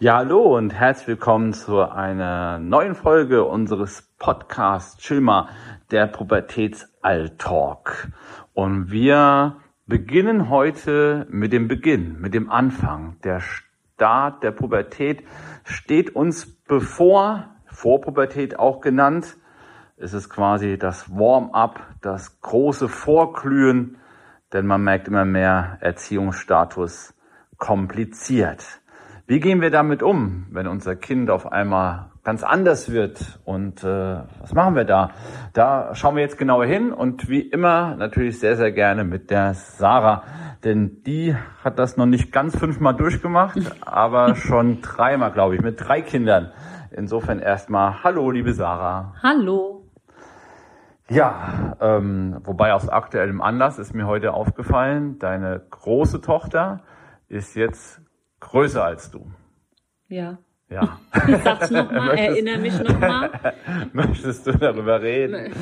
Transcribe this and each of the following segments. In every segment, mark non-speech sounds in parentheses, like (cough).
Ja, hallo und herzlich willkommen zu einer neuen Folge unseres Podcasts Chilma, der Pubertätsalltalk. Und wir beginnen heute mit dem Beginn, mit dem Anfang. Der Start der Pubertät steht uns bevor, Vorpubertät auch genannt. Es ist quasi das Warm-up, das große Vorglühen, denn man merkt immer mehr Erziehungsstatus kompliziert. Wie gehen wir damit um, wenn unser Kind auf einmal ganz anders wird? Und äh, was machen wir da? Da schauen wir jetzt genauer hin und wie immer natürlich sehr, sehr gerne mit der Sarah. Denn die hat das noch nicht ganz fünfmal durchgemacht, (laughs) aber schon dreimal, glaube ich, mit drei Kindern. Insofern erstmal Hallo, liebe Sarah. Hallo. Ja, ähm, wobei aus aktuellem Anlass ist mir heute aufgefallen, deine große Tochter ist jetzt größer als du. Ja. Ja. (laughs) Sag's nochmal, erinnere mich nochmal. (laughs) Möchtest du darüber reden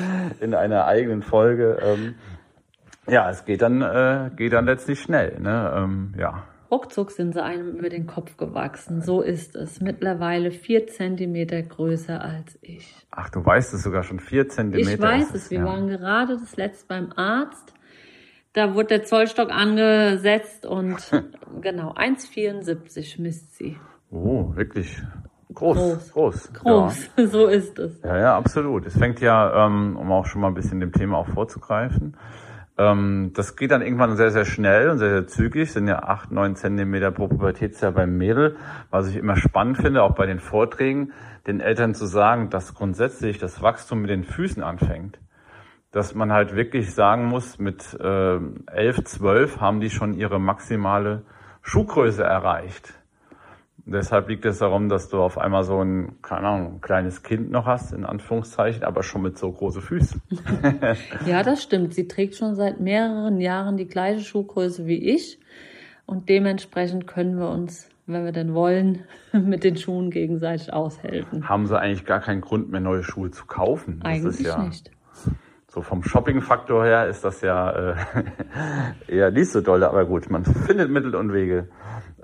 in einer eigenen Folge? Ähm, ja, es geht dann, äh, geht dann letztlich schnell. Ne? Ähm, ja. Ruckzuck sind sie einem über den Kopf gewachsen. So ist es. Mittlerweile vier Zentimeter größer als ich. Ach, du weißt es sogar schon vier Zentimeter. Ich weiß es. Wir ja. waren gerade das letzte beim Arzt. Da wurde der Zollstock angesetzt und (laughs) genau 1,74 misst sie. Oh, wirklich groß. Groß. Groß, groß. Ja. (laughs) so ist es. Ja, ja, absolut. Es fängt ja, ähm, um auch schon mal ein bisschen dem Thema auch vorzugreifen, ähm, das geht dann irgendwann sehr, sehr schnell und sehr, sehr zügig. Sind ja acht, neun Zentimeter pro Pubertätsjahr beim Mädel. Was ich immer spannend finde, auch bei den Vorträgen, den Eltern zu sagen, dass grundsätzlich das Wachstum mit den Füßen anfängt. Dass man halt wirklich sagen muss, mit äh, elf, zwölf haben die schon ihre maximale Schuhgröße erreicht. Deshalb liegt es darum, dass du auf einmal so ein, keine Ahnung, ein kleines Kind noch hast, in Anführungszeichen, aber schon mit so große Füßen. (laughs) ja, das stimmt. Sie trägt schon seit mehreren Jahren die gleiche Schuhgröße wie ich. Und dementsprechend können wir uns, wenn wir denn wollen, (laughs) mit den Schuhen gegenseitig aushelfen. Haben sie eigentlich gar keinen Grund mehr, neue Schuhe zu kaufen? Das eigentlich ja, nicht. So vom Shopping-Faktor her ist das ja äh, (laughs) eher nicht so doll, aber gut, man findet Mittel und Wege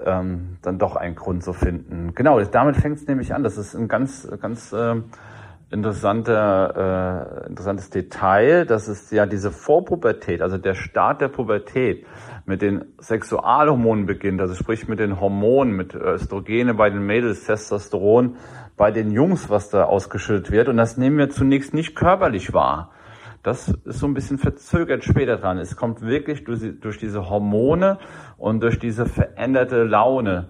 ähm, dann doch einen Grund zu finden. Genau, damit fängt es nämlich an. Das ist ein ganz, ganz äh, interessanter, äh, interessantes Detail. Das ist ja diese Vorpubertät, also der Start der Pubertät mit den Sexualhormonen beginnt, also sprich mit den Hormonen, mit Östrogene bei den Mädels, Testosteron bei den Jungs, was da ausgeschüttet wird. Und das nehmen wir zunächst nicht körperlich wahr. Das ist so ein bisschen verzögert später dran. Es kommt wirklich durch, diese Hormone und durch diese veränderte Laune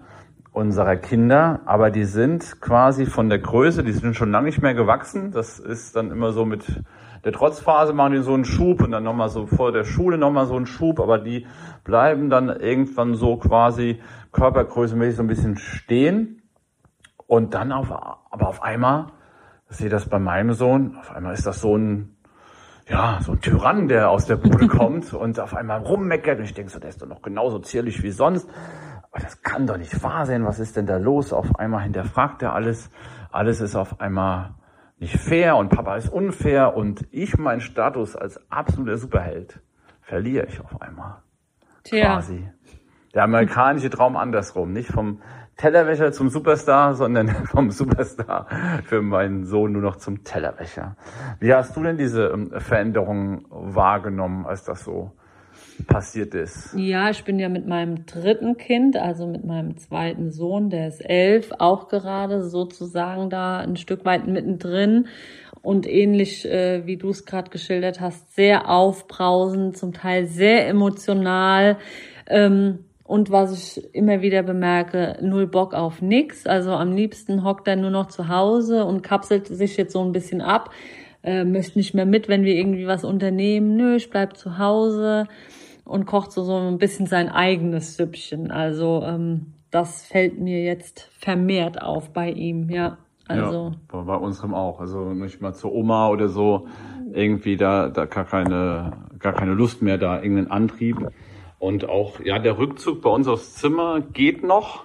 unserer Kinder, aber die sind quasi von der Größe, die sind schon lange nicht mehr gewachsen. Das ist dann immer so mit der Trotzphase machen die so einen Schub und dann nochmal so vor der Schule nochmal so einen Schub, aber die bleiben dann irgendwann so quasi körpergrößemäßig so ein bisschen stehen und dann auf, aber auf einmal, ich sehe das bei meinem Sohn, auf einmal ist das so ein ja, so ein Tyrann, der aus der Bude (laughs) kommt und auf einmal rummeckert und ich denke so, der ist doch noch genauso zierlich wie sonst. Aber das kann doch nicht wahr sein. Was ist denn da los? Auf einmal hinterfragt er alles. Alles ist auf einmal nicht fair und Papa ist unfair und ich meinen Status als absoluter Superheld verliere ich auf einmal. Tja. Quasi. Der amerikanische Traum andersrum, nicht vom Tellerwäscher zum Superstar, sondern (laughs) vom Superstar für meinen Sohn nur noch zum Tellerwäscher. Wie hast du denn diese ähm, Veränderung wahrgenommen, als das so passiert ist? Ja, ich bin ja mit meinem dritten Kind, also mit meinem zweiten Sohn, der ist elf, auch gerade sozusagen da ein Stück weit mittendrin und ähnlich äh, wie du es gerade geschildert hast, sehr aufbrausend, zum Teil sehr emotional. Ähm, und was ich immer wieder bemerke, null Bock auf nix. Also am liebsten hockt er nur noch zu Hause und kapselt sich jetzt so ein bisschen ab. Äh, möchte nicht mehr mit, wenn wir irgendwie was unternehmen. Nö, ich bleib zu Hause und kocht so, so ein bisschen sein eigenes Süppchen. Also ähm, das fällt mir jetzt vermehrt auf bei ihm, ja. Also ja, bei unserem auch. Also nicht mal zur Oma oder so irgendwie da, da gar keine, gar keine Lust mehr da, irgendeinen Antrieb. Und auch, ja, der Rückzug bei uns aufs Zimmer geht noch.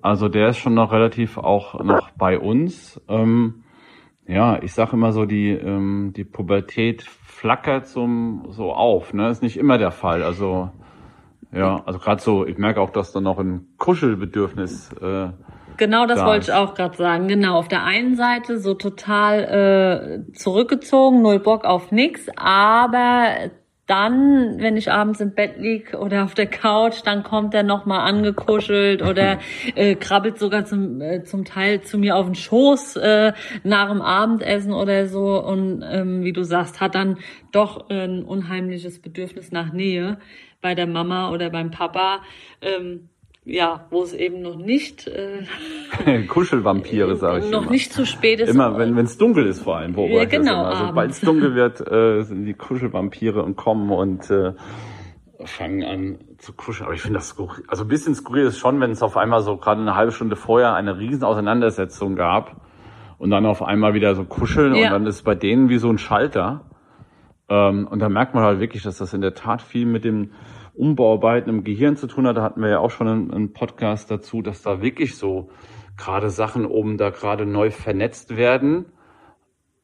Also der ist schon noch relativ auch noch bei uns. Ähm, ja, ich sage immer so, die, ähm, die Pubertät flackert so, so auf. Ne? Ist nicht immer der Fall. Also ja, also gerade so, ich merke auch, dass da noch ein Kuschelbedürfnis äh, genau das da wollte ist. ich auch gerade sagen. Genau, auf der einen Seite so total äh, zurückgezogen, null Bock auf nix, aber dann, wenn ich abends im Bett lieg oder auf der Couch, dann kommt er nochmal angekuschelt oder (laughs) äh, krabbelt sogar zum, äh, zum Teil zu mir auf den Schoß äh, nach dem Abendessen oder so und ähm, wie du sagst, hat dann doch äh, ein unheimliches Bedürfnis nach Nähe bei der Mama oder beim Papa. Ähm, ja, wo es eben noch nicht äh, (laughs) Kuschelvampire, sage ich noch immer. nicht zu spät ist. Immer, wenn es dunkel ist vor allem, beobachte Ja, genau, immer. Sobald es dunkel wird, äh, sind die Kuschelvampire und kommen und äh, fangen an zu kuscheln. Aber ich finde das skurril. Also ein bisschen skurril ist schon, wenn es auf einmal so gerade eine halbe Stunde vorher eine riesen Auseinandersetzung gab und dann auf einmal wieder so kuscheln Ja. und dann ist bei denen wie so ein Schalter. Ähm, und da merkt man halt wirklich, dass das in der Tat viel mit dem Umbauarbeiten im Gehirn zu tun hat. Da hatten wir ja auch schon einen, einen Podcast dazu, dass da wirklich so gerade Sachen oben da gerade neu vernetzt werden,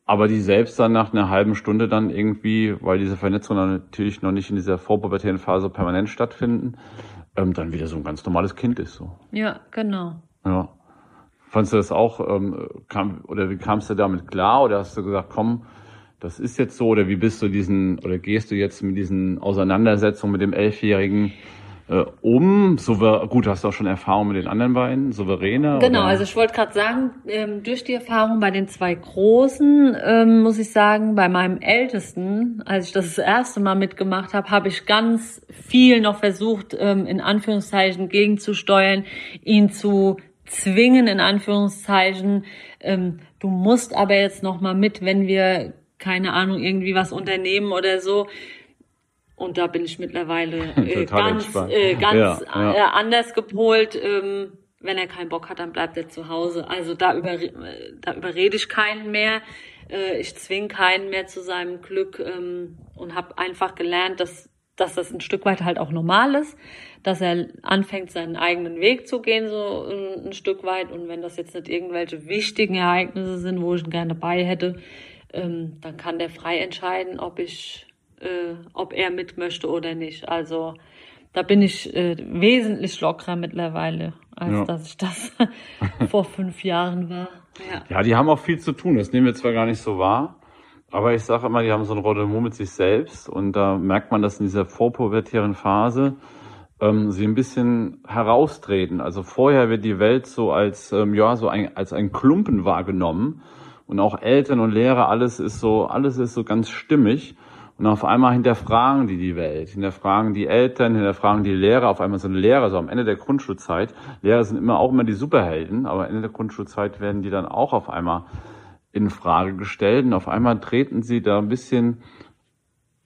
aber die selbst dann nach einer halben Stunde dann irgendwie, weil diese Vernetzung dann natürlich noch nicht in dieser vorpubertären Phase permanent stattfinden, ähm, dann wieder so ein ganz normales Kind ist so. Ja, genau. Ja. Fandst du das auch, ähm, kam, oder wie kamst du damit klar? Oder hast du gesagt, komm, das ist jetzt so, oder wie bist du diesen, oder gehst du jetzt mit diesen Auseinandersetzungen mit dem Elfjährigen äh, um? Souver gut, hast du auch schon Erfahrung mit den anderen beiden? Souveräner? Genau, oder? also ich wollte gerade sagen, ähm, durch die Erfahrung bei den zwei Großen, ähm, muss ich sagen, bei meinem Ältesten, als ich das das erste Mal mitgemacht habe, habe ich ganz viel noch versucht, ähm, in Anführungszeichen gegenzusteuern, ihn zu zwingen, in Anführungszeichen. Ähm, du musst aber jetzt noch mal mit, wenn wir, keine Ahnung, irgendwie was unternehmen oder so. Und da bin ich mittlerweile (laughs) äh, ganz, äh, ganz Ja, ja. Äh, anders gepolt. Ähm, wenn er keinen Bock hat, dann bleibt er zu Hause. Also da, über, äh, da überrede ich keinen mehr. Äh, ich zwinge keinen mehr zu seinem Glück ähm, und habe einfach gelernt, dass, dass das ein Stück weit halt auch normal ist, dass er anfängt, seinen eigenen Weg zu gehen, so ein, ein Stück weit. Und wenn das jetzt nicht irgendwelche wichtigen Ereignisse sind, wo ich ihn gerne bei hätte, ähm, dann kann der frei entscheiden, ob ich, äh, ob er mit möchte oder nicht. Also da bin ich äh, wesentlich lockerer mittlerweile, als Ja. dass ich das (laughs) vor fünf Jahren war. Ja. Ja, die haben auch viel zu tun. Das nehmen wir zwar gar nicht so wahr, aber ich sage immer, die haben so ein Rendezvous mit sich selbst und da merkt man, dass in dieser vorpubertären Phase ähm, sie ein bisschen heraustreten. Also vorher wird die Welt so als ähm, ja so ein, als ein Klumpen wahrgenommen und auch Eltern und Lehrer alles ist so alles ist so ganz stimmig. Und auf einmal hinterfragen die die Welt, hinterfragen die Eltern, hinterfragen die Lehrer. Auf einmal ein Lehrer, so am Ende der Grundschulzeit. Lehrer sind immer auch immer die Superhelden, aber Ende der Grundschulzeit werden die dann auch auf einmal in Frage gestellt. Und auf einmal treten sie da ein bisschen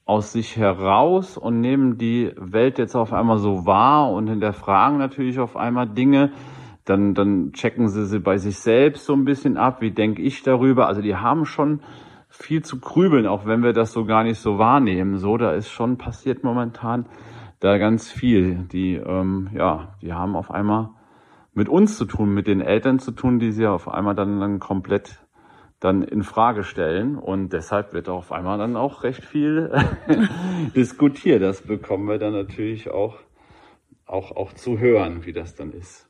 aus sich heraus und nehmen die Welt jetzt auf einmal so wahr und hinterfragen natürlich auf einmal Dinge. Dann, dann checken sie sie bei sich selbst so ein bisschen ab. Wie denke ich darüber? Also die haben schon viel zu grübeln, auch wenn wir das so gar nicht so wahrnehmen. So, da ist schon passiert momentan da ganz viel. Die, ähm, ja, die haben auf einmal mit uns zu tun, mit den Eltern zu tun, die sie auf einmal dann, dann komplett dann in Frage stellen und deshalb wird auf einmal dann auch recht viel (laughs) diskutiert. Das bekommen wir dann natürlich auch, auch, auch zu hören, wie das dann ist.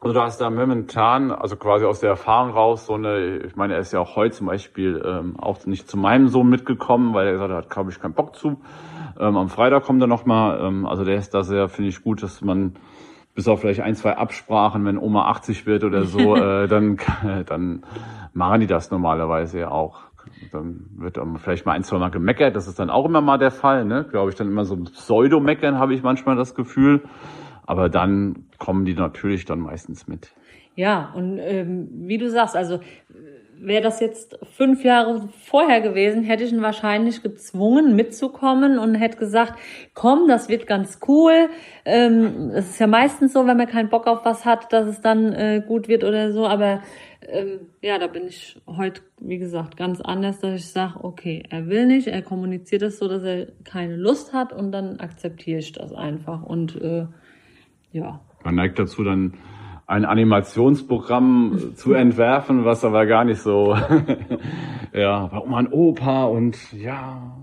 Also du hast da momentan, also quasi aus der Erfahrung raus, so eine, ich meine, er ist ja auch heute zum Beispiel ähm, auch nicht zu meinem Sohn mitgekommen, weil er gesagt hat, glaube ich, keinen Bock zu. Ähm, am Freitag kommt er nochmal, ähm, also der ist da sehr, finde ich gut, dass man bis auf vielleicht ein, zwei Absprachen, wenn Oma 80 wird oder so, (laughs) äh, dann, (laughs) dann machen die das normalerweise ja auch. Dann wird dann vielleicht mal ein, zwei Mal gemeckert, das ist dann auch immer mal der Fall, ne? Glaube ich, dann immer so ein Pseudo-Meckern, habe ich manchmal das Gefühl. Aber dann kommen die natürlich dann meistens mit. Ja, und ähm, wie du sagst, also wäre das jetzt fünf Jahre vorher gewesen, hätte ich ihn wahrscheinlich gezwungen mitzukommen und hätte gesagt, komm, das wird ganz cool. Ähm, es ist ja meistens so, wenn man keinen Bock auf was hat, dass es dann äh, gut wird oder so. Aber ähm, ja, da bin ich heute, wie gesagt, ganz anders, dass ich sage, okay, er will nicht, er kommuniziert es so, dass er keine Lust hat und dann akzeptiere ich das einfach. Und äh, ja, Man neigt dazu dann ein Animationsprogramm zu (laughs) entwerfen, was aber gar nicht so, (laughs) ja, bei Oma und Opa und ja,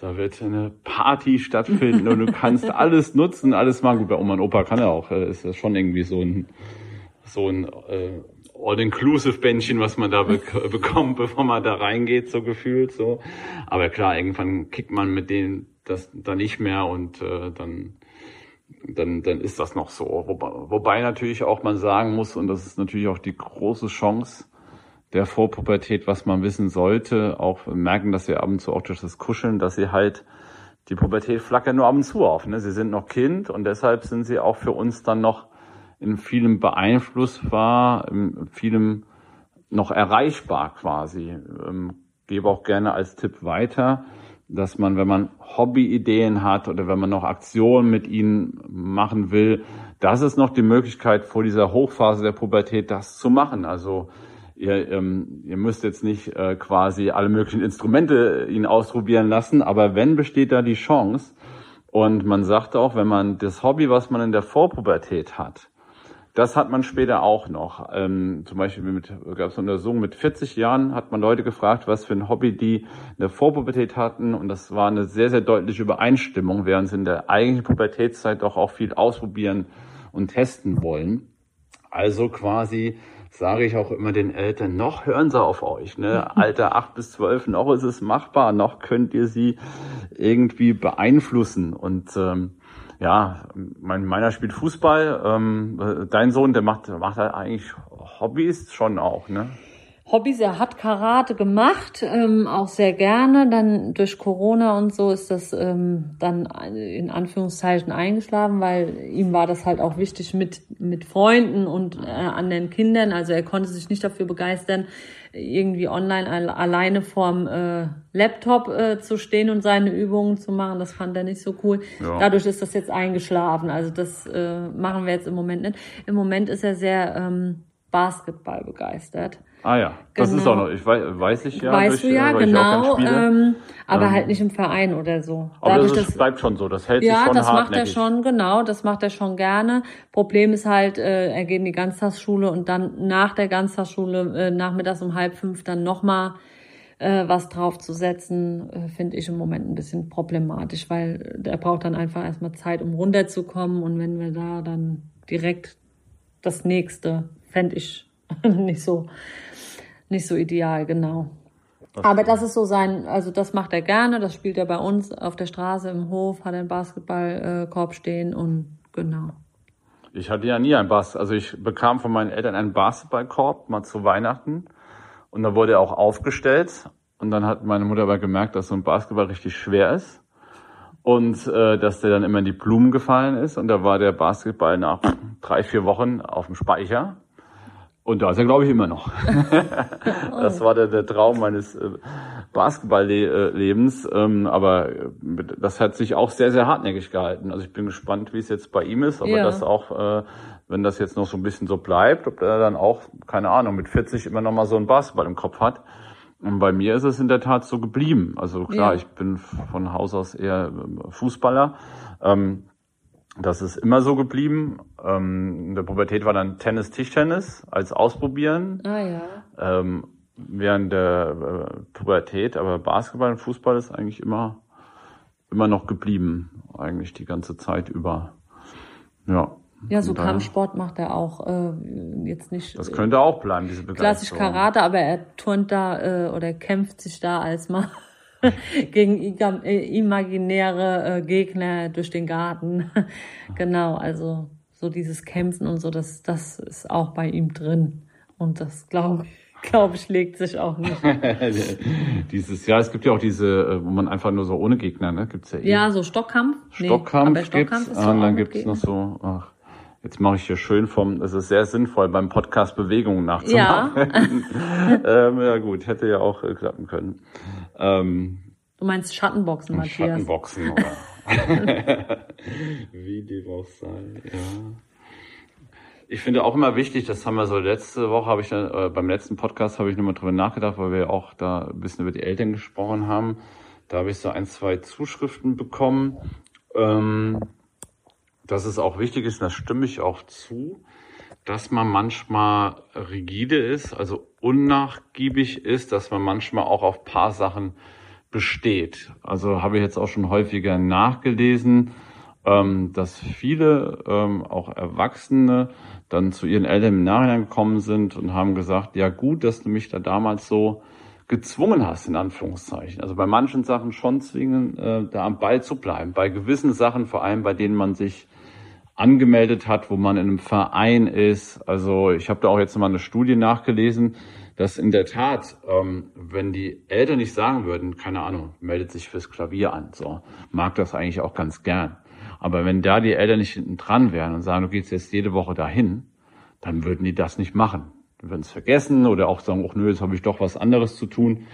da wird eine Party stattfinden und du (laughs) kannst alles nutzen, alles machen. Gut, bei Oma und Opa kann er auch, äh, ist das schon irgendwie so ein, so ein äh, All-Inclusive-Bändchen, was man da be bekommt, bevor man da reingeht, so gefühlt so. Aber klar, irgendwann kickt man mit denen das da nicht mehr und äh, dann dann, dann ist das noch so. Wobei, wobei natürlich auch man sagen muss, und das ist natürlich auch die große Chance der Vorpubertät, was man wissen sollte, auch merken, dass wir ab und zu auch durch das Kuscheln, dass sie halt die Pubertät flackert nur ab und zu auf. Ne? Sie sind noch Kind und deshalb sind sie auch für uns dann noch in vielem beeinflussbar, in vielem noch erreichbar quasi. Ähm, gebe auch gerne als Tipp weiter, dass man, wenn man Hobbyideen hat oder wenn man noch Aktionen mit ihnen machen will, das ist noch die Möglichkeit vor dieser Hochphase der Pubertät, das zu machen. Also ihr, ähm, ihr müsst jetzt nicht äh, quasi alle möglichen Instrumente ihn ausprobieren lassen, aber wenn besteht da die Chance und man sagt auch, wenn man das Hobby, was man in der Vorpubertät hat, das hat man später auch noch. Ähm, zum Beispiel mit, gab es eine Untersuchung, mit 40 Jahren hat man Leute gefragt, was für ein Hobby die in der Vorpubertät hatten. Und das war eine sehr, sehr deutliche Übereinstimmung, während sie in der eigentlichen Pubertätszeit doch auch viel ausprobieren und testen wollen. Also quasi sage ich auch immer den Eltern, noch hören sie auf euch. Ne? (laughs) Alter 8 bis 12, noch ist es machbar, noch könnt ihr sie irgendwie beeinflussen. Und ähm, ja, mein, meiner spielt Fußball. Ähm, dein Sohn, der macht, macht halt eigentlich Hobbys schon auch, ne? Hobbys, er hat Karate gemacht, ähm, auch sehr gerne. Dann durch Corona und so ist das ähm, dann in Anführungszeichen eingeschlafen, weil ihm war das halt auch wichtig mit, mit Freunden und äh, anderen Kindern. Also er konnte sich nicht dafür begeistern, irgendwie online alleine vorm äh, Laptop äh, zu stehen und seine Übungen zu machen. Das fand er nicht so cool. Ja. Dadurch ist das jetzt eingeschlafen. Also das äh, machen wir jetzt im Moment nicht. Im Moment ist er sehr ähm, Basketball begeistert. Ah ja, das genau. ist auch noch, ich weiß, weiß ich ja. Weißt durch, du ja, genau, ähm, aber ähm, halt nicht im Verein oder so. Aber Dadurch, das, ist, das bleibt schon so, das hält ja, sich schon Ja, das macht er schon, genau, das macht er schon gerne. Problem ist halt, äh, er geht in die Ganztagsschule und dann nach der Ganztagsschule, äh, nachmittags um halb fünf dann nochmal äh, was draufzusetzen, äh, finde ich im Moment ein bisschen problematisch, weil er braucht dann einfach erstmal Zeit, um runterzukommen und wenn wir da dann direkt das nächste, fände ich (laughs) nicht so nicht so ideal, genau. Das Aber das ist so sein, also das macht er gerne, das spielt er bei uns auf der Straße im Hof, hat einen Basketballkorb stehen und genau. Ich hatte ja nie einen Basketball, also ich bekam von meinen Eltern einen Basketballkorb mal zu Weihnachten und da wurde er auch aufgestellt und dann hat meine Mutter aber gemerkt, dass so ein Basketball richtig schwer ist und äh, dass der dann immer in die Blumen gefallen ist und da war der Basketball nach drei, vier Wochen auf dem Speicher und da ist er, glaube ich, immer noch. (laughs) das war der, der Traum meines äh, Basketballlebens. Ähm, aber äh, das hat sich auch sehr, sehr hartnäckig gehalten. Also ich bin gespannt, wie es jetzt bei ihm ist. Aber ja. das auch, äh, wenn das jetzt noch so ein bisschen so bleibt, ob er dann auch, keine Ahnung, mit 40 immer noch mal so einen Basketball im Kopf hat. Und bei mir ist es in der Tat so geblieben. Also klar, ja. ich bin von Haus aus eher Fußballer. Ähm, das ist immer so geblieben. Ähm, in der Pubertät war dann Tennis, Tischtennis als Ausprobieren. Ah ja. Ähm, während der äh, Pubertät, aber Basketball und Fußball ist eigentlich immer immer noch geblieben, eigentlich die ganze Zeit über. Ja. Ja, so Kampfsport macht er auch äh, jetzt nicht. Das könnte auch bleiben, diese Begeisterung. Klassisch Karate, aber er turnt da äh, oder kämpft sich da als mal (laughs) gegen imaginäre äh, Gegner durch den Garten. (laughs) genau, also so dieses Kämpfen und so, das, das ist auch bei ihm drin. Und das glaube (laughs) glaube ich, legt sich auch nicht. Dieses, ja, es gibt ja auch diese, äh, wo man einfach nur so ohne Gegner, ne? Gibt's ja eh. Ja, so Stockkampf. Stockkampf, nee, Stockkampf gibt's. und dann gibt's noch so, ach, Jetzt mache ich hier schön vom, es ist sehr sinnvoll, beim Podcast Bewegungen nachzumachen. Ja, (laughs) ähm, ja gut, hätte ja auch äh, klappen können. Ähm, Du meinst Schattenboxen, Matthias? Schattenboxen, oder? (laughs) Wie dem auch sei, ja. Ich finde auch immer wichtig, das haben wir so letzte Woche, habe ich dann, äh, beim letzten Podcast habe ich nochmal drüber nachgedacht, weil wir auch da ein bisschen über die Eltern gesprochen haben. Da habe ich so ein, zwei Zuschriften bekommen. Ähm, dass es auch wichtig ist, das stimme ich auch zu, dass man manchmal rigide ist, also unnachgiebig ist, dass man manchmal auch auf paar Sachen besteht. Also habe ich jetzt auch schon häufiger nachgelesen. ähm, dass viele ähm, auch Erwachsene dann zu ihren Eltern im Nachhinein gekommen sind und haben gesagt, ja gut, dass du mich da damals so gezwungen hast, in Anführungszeichen. Also bei manchen Sachen schon zwingen, äh, da am Ball zu bleiben. Bei gewissen Sachen, vor allem bei denen man sich angemeldet hat, wo man in einem Verein ist. Also ich habe da auch jetzt mal eine Studie nachgelesen, dass in der Tat, ähm, wenn die Eltern nicht sagen würden, keine Ahnung, meldet sich fürs Klavier an, so mag das eigentlich auch ganz gern. Aber wenn da die Eltern nicht hinten dran wären und sagen, du gehst jetzt jede Woche dahin, dann würden die das nicht machen. Die würden es vergessen oder auch sagen, ach nö, jetzt habe ich doch was anderes zu tun.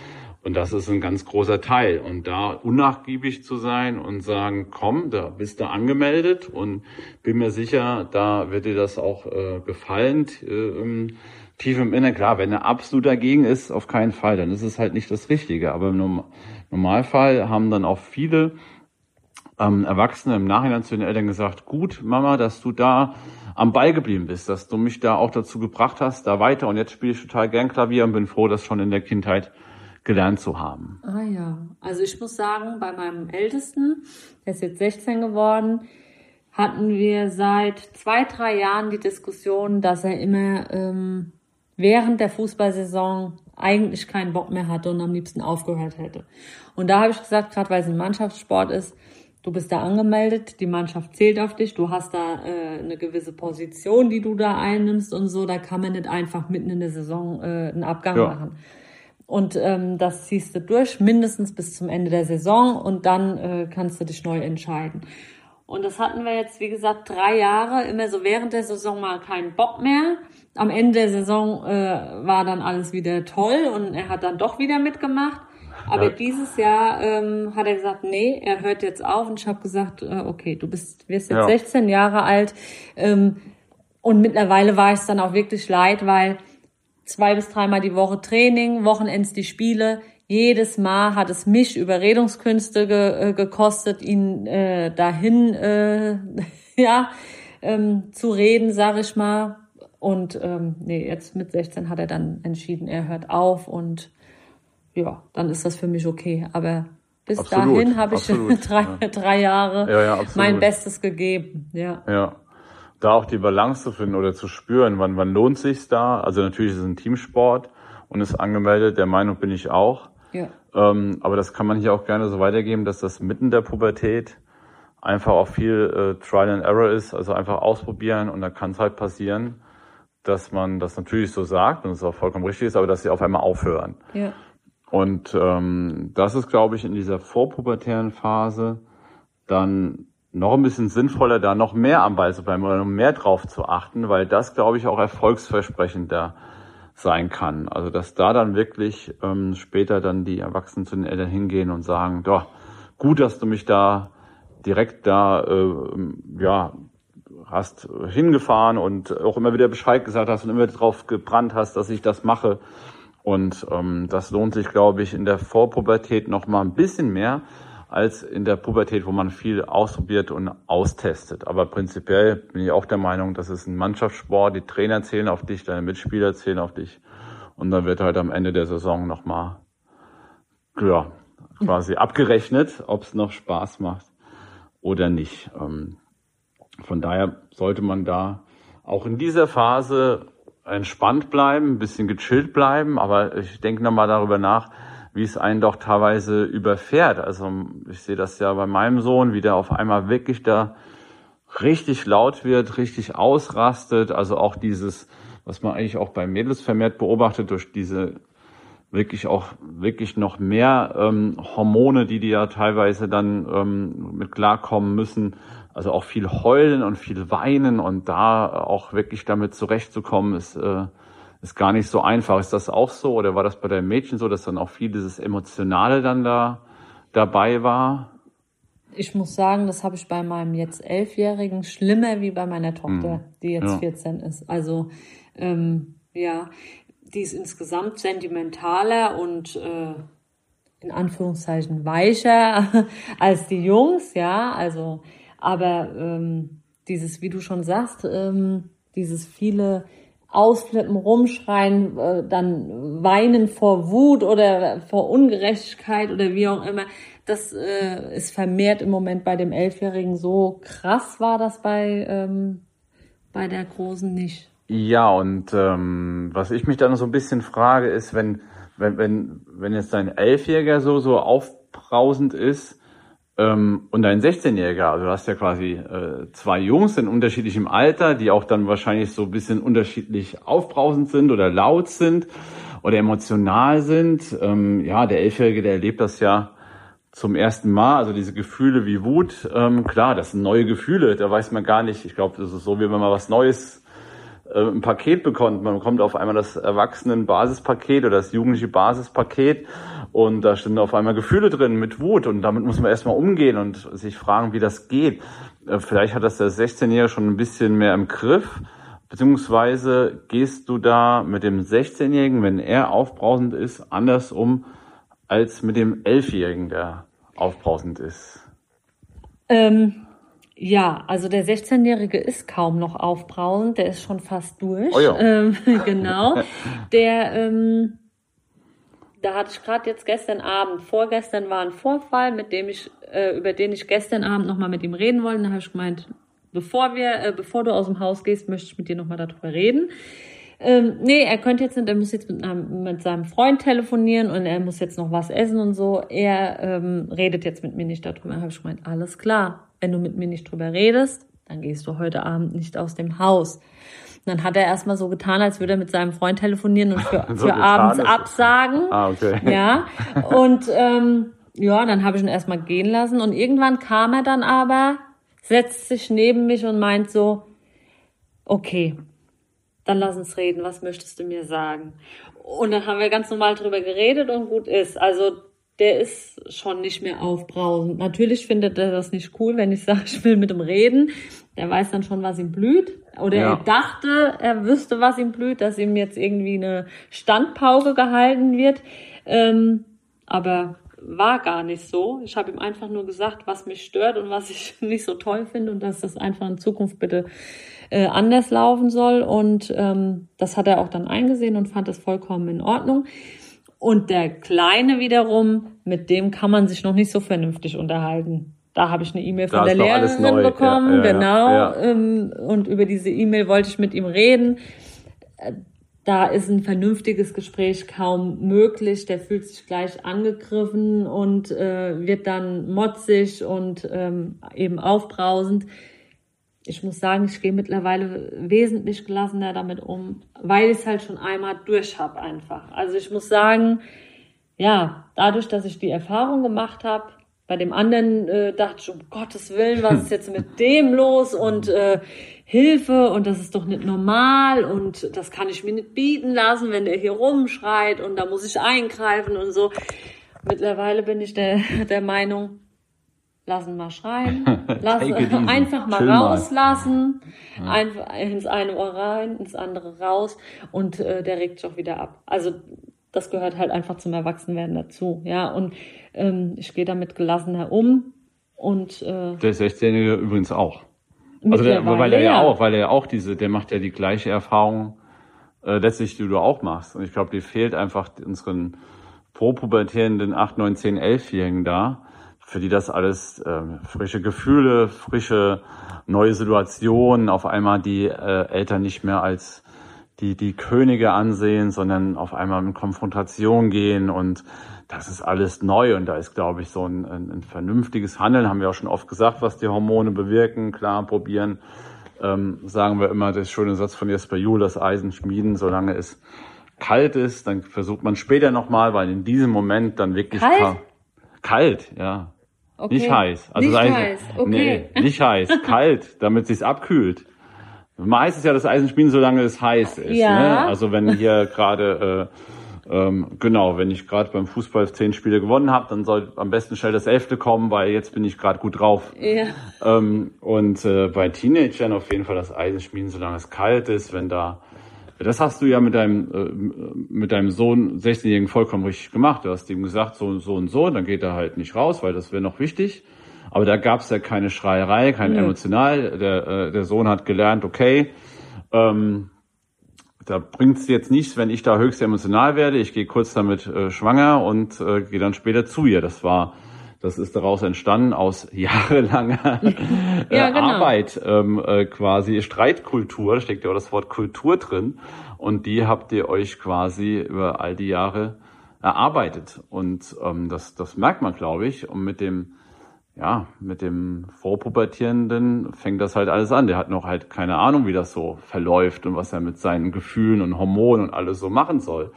Und das ist ein ganz großer Teil. Und da unnachgiebig zu sein und sagen, komm, da bist du angemeldet und bin mir sicher, da wird dir das auch äh, gefallen. Äh, tief im Inneren, klar, wenn er absolut dagegen ist, auf keinen Fall, dann ist es halt nicht das Richtige. Aber im Normalfall haben dann auch viele ähm, Erwachsene im Nachhinein zu den Eltern gesagt, gut, Mama, dass du da am Ball geblieben bist, dass du mich da auch dazu gebracht hast, da weiter. Und jetzt spiele ich total gern Klavier und bin froh, das schon in der Kindheit gelernt zu haben. Ah ja, also ich muss sagen, bei meinem Ältesten, der ist jetzt 16 geworden, hatten wir seit zwei, drei Jahren die Diskussion, dass er immer ähm, während der Fußballsaison eigentlich keinen Bock mehr hatte und am liebsten aufgehört hätte. Und da habe ich gesagt, gerade weil es ein Mannschaftssport ist, du bist da angemeldet, die Mannschaft zählt auf dich, du hast da äh, eine gewisse Position, die du da einnimmst und so, da kann man nicht einfach mitten in der Saison äh, einen Abgang ja. machen. Und ähm, das ziehst du durch, mindestens bis zum Ende der Saison und dann äh, kannst du dich neu entscheiden. Und das hatten wir jetzt, wie gesagt, drei Jahre, immer so während der Saison mal keinen Bock mehr. Am Ende der Saison äh, war dann alles wieder toll und er hat dann doch wieder mitgemacht. Aber ja. dieses Jahr ähm, hat er gesagt, nee, er hört jetzt auf. Und ich habe gesagt, äh, okay, du bist, wirst jetzt ja. 16 Jahre alt. Ähm, und mittlerweile war ich es dann auch wirklich leid, weil zwei bis dreimal die Woche Training, Wochenends die Spiele. Jedes Mal hat es mich Überredungskünste ge, äh, gekostet, ihn äh, dahin äh, (laughs) ja ähm, zu reden, sag ich mal. Und ähm, nee, jetzt mit 16 hat er dann entschieden, er hört auf und ja, dann ist das für mich okay. Aber bis absolut, dahin habe ich (laughs) drei, ja. drei Jahre ja, ja, mein Bestes gegeben. Ja. ja da auch die Balance zu finden oder zu spüren, wann, wann lohnt sich's da? Also natürlich ist es ein Teamsport und ist angemeldet, der Meinung bin ich auch. Ja. Ähm, aber das kann man hier auch gerne so weitergeben, dass das mitten der Pubertät einfach auch viel äh, Trial and Error ist, also einfach ausprobieren und da kann es halt passieren, dass man das natürlich so sagt und es auch vollkommen richtig ist, aber dass sie auf einmal aufhören. Ja. Und ähm, das ist, glaube ich, in dieser vorpubertären Phase dann noch ein bisschen sinnvoller, da noch mehr am Ball zu bleiben oder noch mehr drauf zu achten, weil das, glaube ich, auch erfolgsversprechender sein kann. Also dass da dann wirklich ähm, später dann die Erwachsenen zu den Eltern hingehen und sagen, doch, gut, dass du mich da direkt da äh, ja hast hingefahren und auch immer wieder Bescheid gesagt hast und immer drauf gebrannt hast, dass ich das mache. Und ähm, das lohnt sich, glaube ich, in der Vorpubertät noch mal ein bisschen mehr, als in der Pubertät, wo man viel ausprobiert und austestet. Aber prinzipiell bin ich auch der Meinung, das ist ein Mannschaftssport. Die Trainer zählen auf dich, deine Mitspieler zählen auf dich. Und dann wird halt am Ende der Saison nochmal, ja, quasi abgerechnet, ob es noch Spaß macht oder nicht. Ähm, von daher sollte man da auch in dieser Phase entspannt bleiben, ein bisschen gechillt bleiben. Aber ich denke nochmal darüber nach, wie es einen doch teilweise überfährt. Also ich sehe das ja bei meinem Sohn, wie der auf einmal wirklich da richtig laut wird, richtig ausrastet. Also auch dieses, was man eigentlich auch bei Mädels vermehrt beobachtet, durch diese wirklich auch wirklich noch mehr ähm, Hormone, die die ja teilweise dann ähm, mit klarkommen müssen. Also auch viel heulen und viel weinen und da auch wirklich damit zurechtzukommen, ist äh, ist gar nicht so einfach. Ist das auch so oder war das bei deinem Mädchen so, dass dann auch viel dieses Emotionale dann da dabei war? Ich muss sagen, das habe ich bei meinem jetzt Elfjährigen schlimmer wie bei meiner Tochter, hm. die jetzt ja. 14 ist. Also ähm, ja, die ist insgesamt sentimentaler und äh, in Anführungszeichen weicher (laughs) als die Jungs, ja. Also, aber ähm, dieses, wie du schon sagst, ähm, dieses viele ausflippen, rumschreien, äh, dann weinen vor Wut oder vor Ungerechtigkeit oder wie auch immer. Das äh, ist vermehrt im Moment bei dem Elfjährigen so krass war das bei, ähm, bei der Großen nicht. Ja, und ähm, was ich mich dann so ein bisschen frage, ist, wenn, wenn, wenn, wenn jetzt dein Elfjähriger so, so aufbrausend ist, ähm, und ein 16-Jähriger, also du hast ja quasi äh, zwei Jungs in unterschiedlichem Alter, die auch dann wahrscheinlich so ein bisschen unterschiedlich aufbrausend sind oder laut sind oder emotional sind. Ähm, ja, der Elfjährige, der erlebt das ja zum ersten Mal, also diese Gefühle wie Wut, ähm, klar, das sind neue Gefühle, da weiß man gar nicht, ich glaube, das ist so, wie wenn man was Neues äh, ein Paket bekommt. Man bekommt auf einmal das Erwachsenen-Basispaket oder das jugendliche Basispaket und da stehen auf einmal Gefühle drin mit Wut und damit muss man erstmal umgehen und sich fragen, wie das geht. Äh, vielleicht hat das der 16-Jährige schon ein bisschen mehr im Griff. Beziehungsweise gehst du da mit dem 16-Jährigen, wenn er aufbrausend ist, anders um als mit dem 11-Jährigen, der aufbrausend ist? Ähm, ja, also der 16-Jährige ist kaum noch aufbrausend, der ist schon fast durch. Oh ja. (laughs) Ähm, genau. Der, ähm, da hatte ich gerade jetzt gestern Abend, vorgestern war ein Vorfall, mit dem ich, äh, über den ich gestern Abend nochmal mit ihm reden wollte. Da habe ich gemeint, bevor wir, äh, bevor du aus dem Haus gehst, möchte ich mit dir nochmal darüber reden. Ähm, nee, er könnte jetzt nicht, er muss jetzt mit, einem, mit seinem Freund telefonieren und er muss jetzt noch was essen und so. Er ähm, redet jetzt mit mir nicht darüber. Da habe ich gemeint, alles klar wenn du mit mir nicht drüber redest, dann gehst du heute Abend nicht aus dem Haus. Und dann hat er erstmal so getan, als würde er mit seinem Freund telefonieren und (laughs) für, so für abends ist. absagen. Ah, okay. (laughs) Ja. Und ähm, ja, dann habe ich ihn erstmal gehen lassen. Und irgendwann kam er dann aber, setzt sich neben mich und meint so, okay, dann lass uns reden, was möchtest du mir sagen? Und dann haben wir ganz normal drüber geredet und gut ist. Also der ist schon nicht mehr aufbrausend. Natürlich findet er das nicht cool, wenn ich (laughs) sage, ich will mit ihm reden. Der weiß dann schon, was ihm blüht. Oder ja. er dachte, er wüsste, was ihm blüht, dass ihm jetzt irgendwie eine Standpauke gehalten wird. Ähm, aber war gar nicht so. Ich habe ihm einfach nur gesagt, was mich stört und was ich (laughs) nicht so toll finde und dass das einfach in Zukunft bitte äh, anders laufen soll. Und ähm, das hat er auch dann eingesehen und fand das vollkommen in Ordnung. Und der Kleine wiederum, mit dem kann man sich noch nicht so vernünftig unterhalten. Da habe ich eine E-Mail von der Lehrerin bekommen, ja, ja, genau. Ja, ähm, und über diese E-Mail wollte ich mit ihm reden. Da ist ein vernünftiges Gespräch kaum möglich. Der fühlt sich gleich angegriffen und äh, wird dann motzig und ähm, eben aufbrausend ich muss sagen, ich gehe mittlerweile wesentlich gelassener damit um, weil ich es halt schon einmal durch habe einfach. Also ich muss sagen, ja, dadurch, dass ich die Erfahrung gemacht habe, bei dem anderen äh, dachte ich, um Gottes Willen, was ist jetzt mit (laughs) dem los und äh, Hilfe und das ist doch nicht normal und das kann ich mir nicht bieten lassen, wenn der hier rumschreit und da muss ich eingreifen und so. Mittlerweile bin ich der, (laughs) der Meinung, lassen mal schreien, (laughs) lassen, einfach mal Chill rauslassen, mal. einfach ins eine Ohr rein, ins andere raus und äh, der regt sich auch wieder ab. Also das gehört halt einfach zum Erwachsenwerden dazu, ja. Und ähm, ich gehe damit gelassener um und äh, der 16-Jährige übrigens auch. Also der, weil er ja auch, weil er ja auch diese, der macht ja die gleiche Erfahrung äh, letztlich, die du auch machst. Und ich glaube, die fehlt einfach unseren propubertierenden 8, 9, 10, 11-Jährigen da für die das alles äh, frische Gefühle, frische neue Situationen, auf einmal die äh, Eltern nicht mehr als die, die Könige ansehen, sondern auf einmal in Konfrontation gehen und das ist alles neu und da ist, glaube ich, so ein, ein, ein vernünftiges Handeln, haben wir auch schon oft gesagt, was die Hormone bewirken, klar probieren, ähm, sagen wir immer, das schöne Satz von Jesper Juhl, das Eisen schmieden, solange es kalt ist, dann versucht man später nochmal, weil in diesem Moment dann wirklich kalt, kalt ja, Okay. Nicht heiß. Also nicht das heiß. Okay. Nee, nicht heiß. (laughs) Kalt, damit sich's abkühlt. Meist ist ja das Eisenspielen, solange es heiß ist. Ja. Ne? Also wenn hier gerade äh, ähm, genau, wenn ich gerade beim Fußball zehn Spiele gewonnen habe, dann soll am besten schnell das elfte kommen, weil jetzt bin ich gerade gut drauf. Ja. Ähm, und äh, bei Teenagern auf jeden Fall das Eisenspielen, solange es kalt ist, wenn da das hast du ja mit deinem, äh, mit deinem Sohn, 16-Jährigen, vollkommen richtig gemacht. Du hast ihm gesagt, so, so und so, dann geht er halt nicht raus, weil das wäre noch wichtig. Aber da gab es ja keine Schreierei, kein ja. Emotional. Der, äh, der Sohn hat gelernt, okay, ähm, da bringt es jetzt nichts, wenn ich da höchst emotional werde. Ich gehe kurz damit äh, schwanger und äh, gehe dann später zu ihr. Das war, das ist daraus entstanden aus (laughs) jahrelanger äh, ja, genau. Arbeit, ähm, äh, quasi Streitkultur. Steckt ja auch das Wort Kultur drin. Und die habt ihr euch quasi über all die Jahre erarbeitet. Und ähm, das, das merkt man, glaube ich. Und mit dem ja, mit dem Vorpubertierenden fängt das halt alles an. Der hat noch halt keine Ahnung, wie das so verläuft und was er mit seinen Gefühlen und Hormonen und alles so machen soll.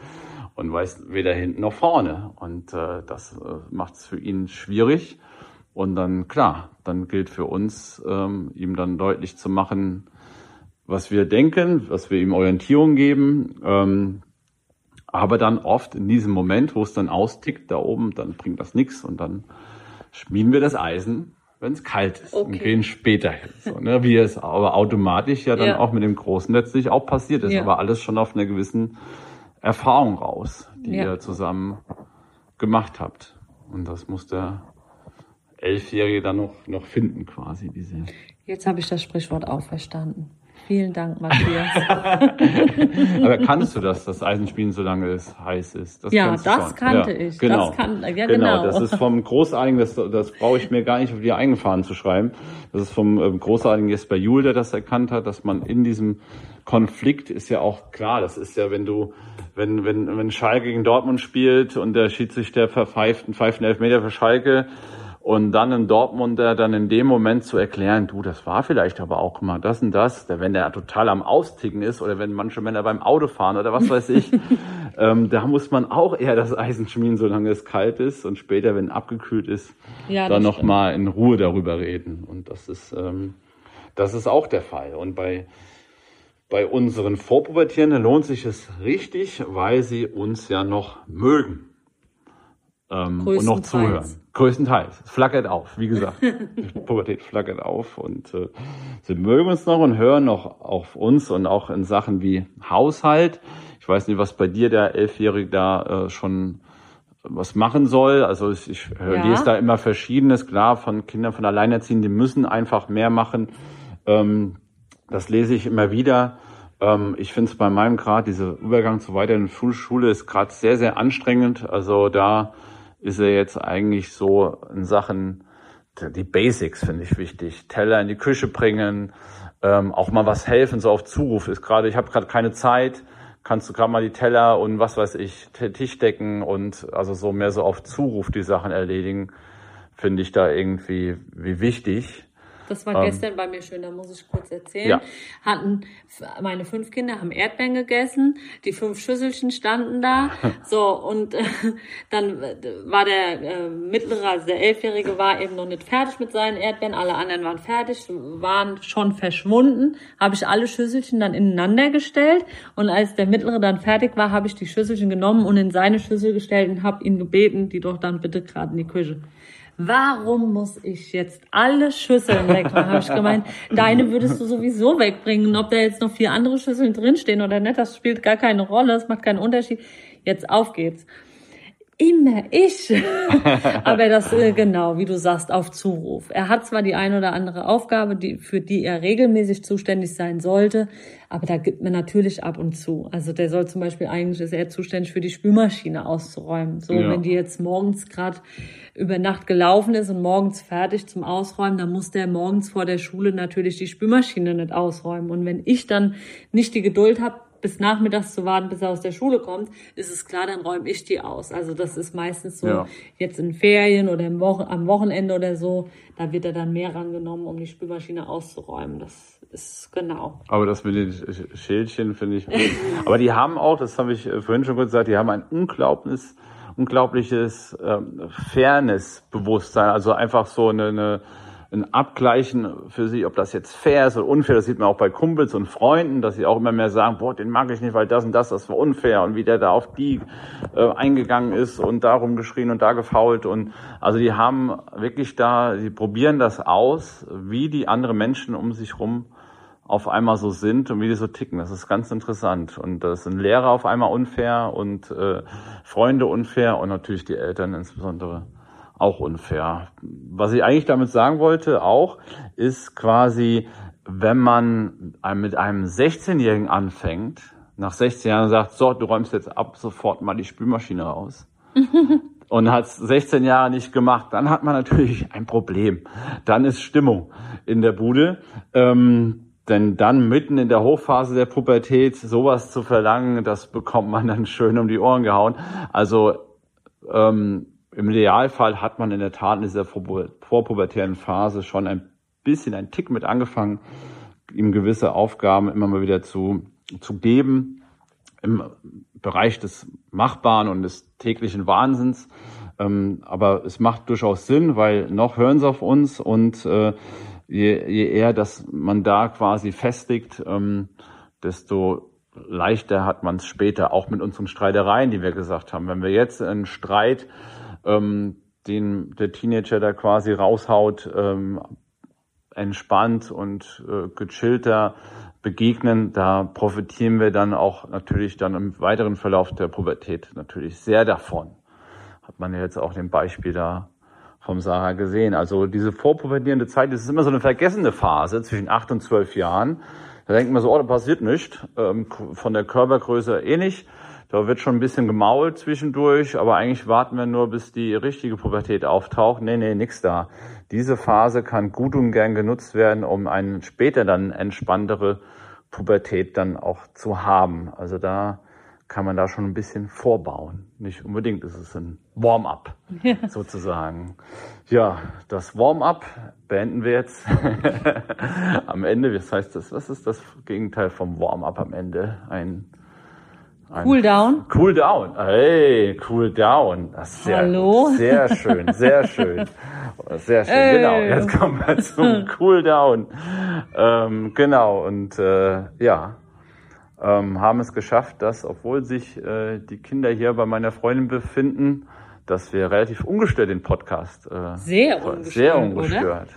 Und weiß weder hinten noch vorne. Und äh, das äh, macht es für ihn schwierig. Und dann, klar, dann gilt für uns, ähm, ihm dann deutlich zu machen, was wir denken, was wir ihm Orientierung geben. Ähm, aber dann oft in diesem Moment, wo es dann austickt da oben, dann bringt das nichts und dann schmieden wir das Eisen, wenn es kalt ist okay. und gehen später hin. So, ne? Wie es aber automatisch ja dann ja. auch mit dem Großen letztlich auch passiert ist. Ja. Aber alles schon auf einer gewissen Erfahrung raus, die ja. ihr zusammen gemacht habt. Und das muss der Elfjährige dann noch, noch finden quasi. Diese Jetzt habe ich das Sprichwort auch verstanden. Vielen Dank, Matthias. (laughs) Aber kannst du das, dass Eisenspielen so lange es heiß ist? Das ja, das schon. kannte ja, ich. Genau. Das kann, ja, genau. genau. Das ist vom Großartigen, das, das brauche ich mir gar nicht auf die Eigenfahren zu schreiben. Das ist vom ähm, Großartigen Jesper Juhl, der das erkannt hat, dass man in diesem Konflikt ist ja auch klar, das ist ja, wenn du, wenn, wenn, wenn Schalke gegen Dortmund spielt und der Schiedsrichter verpfeift einen pfeift einen Elfmeter für Schalke, und dann in Dortmunder dann in dem Moment zu erklären, du, das war vielleicht aber auch mal das und das, wenn der total am Austicken ist oder wenn manche Männer beim Auto fahren oder was weiß ich, (laughs) ähm, da muss man auch eher das Eisen schmieden, solange es kalt ist und später, wenn abgekühlt ist, ja, dann nochmal in Ruhe darüber reden. Und das ist, ähm, das ist auch der Fall. Und bei, bei unseren Vorpubertierenden lohnt sich es richtig, weil sie uns ja noch mögen ähm, und noch zuhören. Größtenteils. Es flackert auf, wie gesagt. (laughs) Die Pubertät flackert auf und äh, sie mögen uns noch und hören noch auf uns und auch in Sachen wie Haushalt. Ich weiß nicht, was bei dir der Elfjährige da äh, schon was machen soll. Also ich, ich ja. lese da immer Verschiedenes, klar, von Kindern von Alleinerziehenden, die müssen einfach mehr machen. Ähm, das lese ich immer wieder. Ähm, ich finde es bei meinem Grad, dieser Übergang zu weiteren Schule ist gerade sehr, sehr anstrengend. Also da ist er jetzt eigentlich so in Sachen, die Basics finde ich wichtig. Teller in die Küche bringen, ähm, auch mal was helfen, so auf Zuruf ist gerade, ich habe gerade keine Zeit, kannst du gerade mal die Teller und was weiß ich, Tisch decken und also so mehr so auf Zuruf die Sachen erledigen, finde ich da irgendwie wie wichtig. Das war ähm, gestern bei mir schön, da muss ich kurz erzählen. Ja. Hatten meine fünf Kinder haben Erdbeeren gegessen, die fünf Schüsselchen standen da. (laughs) so, und äh, dann war der äh, mittlere, also der Elfjährige, war eben noch nicht fertig mit seinen Erdbeeren. Alle anderen waren fertig, waren schon verschwunden. Habe ich alle Schüsselchen dann ineinander gestellt. Und als der mittlere dann fertig war, habe ich die Schüsselchen genommen und in seine Schüssel gestellt und habe ihn gebeten, die doch dann bitte gerade in die Küche warum muss ich jetzt alle Schüsseln wegmachen? Habe ich gemeint, deine würdest du sowieso wegbringen. Ob da jetzt noch vier andere Schüsseln drinstehen oder nicht, das spielt gar keine Rolle, das macht keinen Unterschied. Jetzt auf geht's. Immer ich. (laughs) Aber das, äh, genau, wie du sagst, auf Zuruf. Er hat zwar die eine oder andere Aufgabe, die, für die er regelmäßig zuständig sein sollte, aber da gibt man natürlich ab und zu. Also der soll zum Beispiel, eigentlich ist er zuständig für die Spülmaschine auszuräumen. So, ja. wenn die jetzt morgens gerade über Nacht gelaufen ist und morgens fertig zum Ausräumen, dann muss der morgens vor der Schule natürlich die Spülmaschine nicht ausräumen. Und wenn ich dann nicht die Geduld habe, bis nachmittags zu warten, bis er aus der Schule kommt, ist es klar, dann räume ich die aus. Also das ist meistens so ja. jetzt in Ferien oder im Wochen, am Wochenende oder so, da wird er dann mehr rangenommen, um die Spülmaschine auszuräumen. Das ist genau. Aber das mit den Schildchen finde ich. Aber die haben auch, das habe ich vorhin schon kurz gesagt, die haben ein unglaubliches unglaubliches ähm, Fairness-Bewusstsein, also einfach so eine, eine ein Abgleichen für sie, ob das jetzt fair ist oder unfair. Das sieht man auch bei Kumpels und Freunden, dass sie auch immer mehr sagen, boah, den mag ich nicht, weil das und das, das war unfair und wie der da auf die äh, eingegangen ist und darum geschrien und da gefault und also die haben wirklich da, sie probieren das aus, wie die anderen Menschen um sich rum auf einmal so sind und wie die so ticken. Das ist ganz interessant. Und das sind Lehrer auf einmal unfair und äh, Freunde unfair und natürlich die Eltern insbesondere auch unfair. Was ich eigentlich damit sagen wollte auch, ist quasi, wenn man mit einem 16-Jährigen anfängt, nach 16 Jahren sagt, so, du räumst jetzt ab sofort mal die Spülmaschine raus. (laughs) und hat es 16 Jahre nicht gemacht, dann hat man natürlich ein Problem. Dann ist Stimmung in der Bude. Ähm, denn dann mitten in der Hochphase der Pubertät sowas zu verlangen, das bekommt man dann schön um die Ohren gehauen. Also ähm, im Idealfall hat man in der Tat in dieser vorpubertären Phase schon ein bisschen ein Tick mit angefangen, ihm gewisse Aufgaben immer mal wieder zu, zu geben im Bereich des Machbaren und des täglichen Wahnsinns. Ähm, aber es macht durchaus Sinn, weil noch hören sie auf uns und äh, je, je eher, dass man da quasi festigt, ähm, desto leichter hat man es später, auch mit unseren Streitereien, die wir gesagt haben. Wenn wir jetzt einen Streit, ähm, den der Teenager da quasi raushaut, ähm, entspannt und äh, gechillter begegnen, da profitieren wir dann auch natürlich dann im weiteren Verlauf der Pubertät natürlich sehr davon. Hat man ja jetzt auch dem Beispiel da vom Sarah gesehen. Also diese vorpubertierende Zeit, das ist immer so eine vergessene Phase zwischen acht und zwölf Jahren. Da denkt man so, oh, da passiert nichts, ähm, von der Körpergröße eh nicht. Da wird schon ein bisschen gemault zwischendurch, aber eigentlich warten wir nur, bis die richtige Pubertät auftaucht. Nee, nee, nix da. Diese Phase kann gut und gern genutzt werden, um eine später dann entspanntere Pubertät dann auch zu haben. Also da kann man da schon ein bisschen vorbauen. Nicht unbedingt, es ist ein Warm-up sozusagen. Ja, das Warm-up beenden wir jetzt (laughs) am Ende. Was heißt das? Was ist das Gegenteil vom Warm-up am Ende? Ein Cool down? Cool down. Hey, cool down. Das ist sehr, Hallo? Sehr schön, sehr (laughs) schön. Sehr schön, hey. genau. Jetzt kommen wir zum (laughs) Cool down. Ähm, genau, und äh, ja, ähm, haben es geschafft, dass, obwohl sich äh, die Kinder hier bei meiner Freundin befinden, dass wir relativ ungestört den Podcast äh, sehr ungestört, sehr ungestört.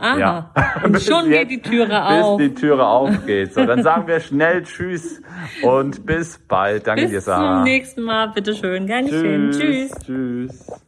Aha. Ja. Und (laughs) schon geht die Türe auf. Bis die Türe aufgeht. So, dann sagen wir schnell Tschüss und bis bald. Danke bis dir, Sarah. Bis zum nächsten Mal. Bitteschön. Gern geschehen. Tschüss. Tschüss.